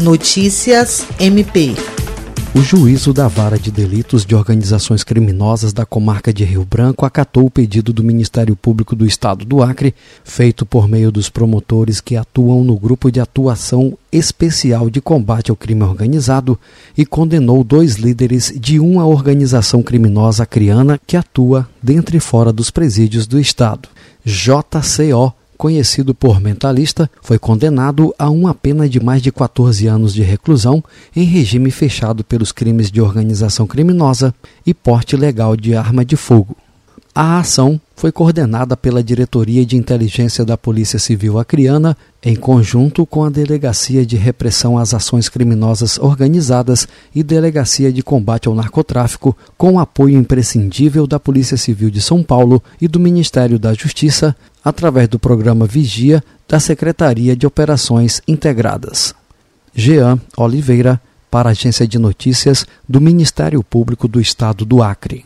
Notícias MP. O juízo da Vara de Delitos de Organizações Criminosas da comarca de Rio Branco acatou o pedido do Ministério Público do Estado do Acre, feito por meio dos promotores que atuam no Grupo de Atuação Especial de Combate ao Crime Organizado, e condenou dois líderes de uma organização criminosa acriana que atua dentro e fora dos presídios do Estado. JCO conhecido por mentalista, foi condenado a uma pena de mais de 14 anos de reclusão em regime fechado pelos crimes de organização criminosa e porte legal de arma de fogo. A ação foi coordenada pela Diretoria de Inteligência da Polícia Civil Acreana, em conjunto com a Delegacia de Repressão às Ações Criminosas Organizadas e Delegacia de Combate ao Narcotráfico, com apoio imprescindível da Polícia Civil de São Paulo e do Ministério da Justiça, através do programa Vigia da Secretaria de Operações Integradas. Jean Oliveira, para a Agência de Notícias do Ministério Público do Estado do Acre.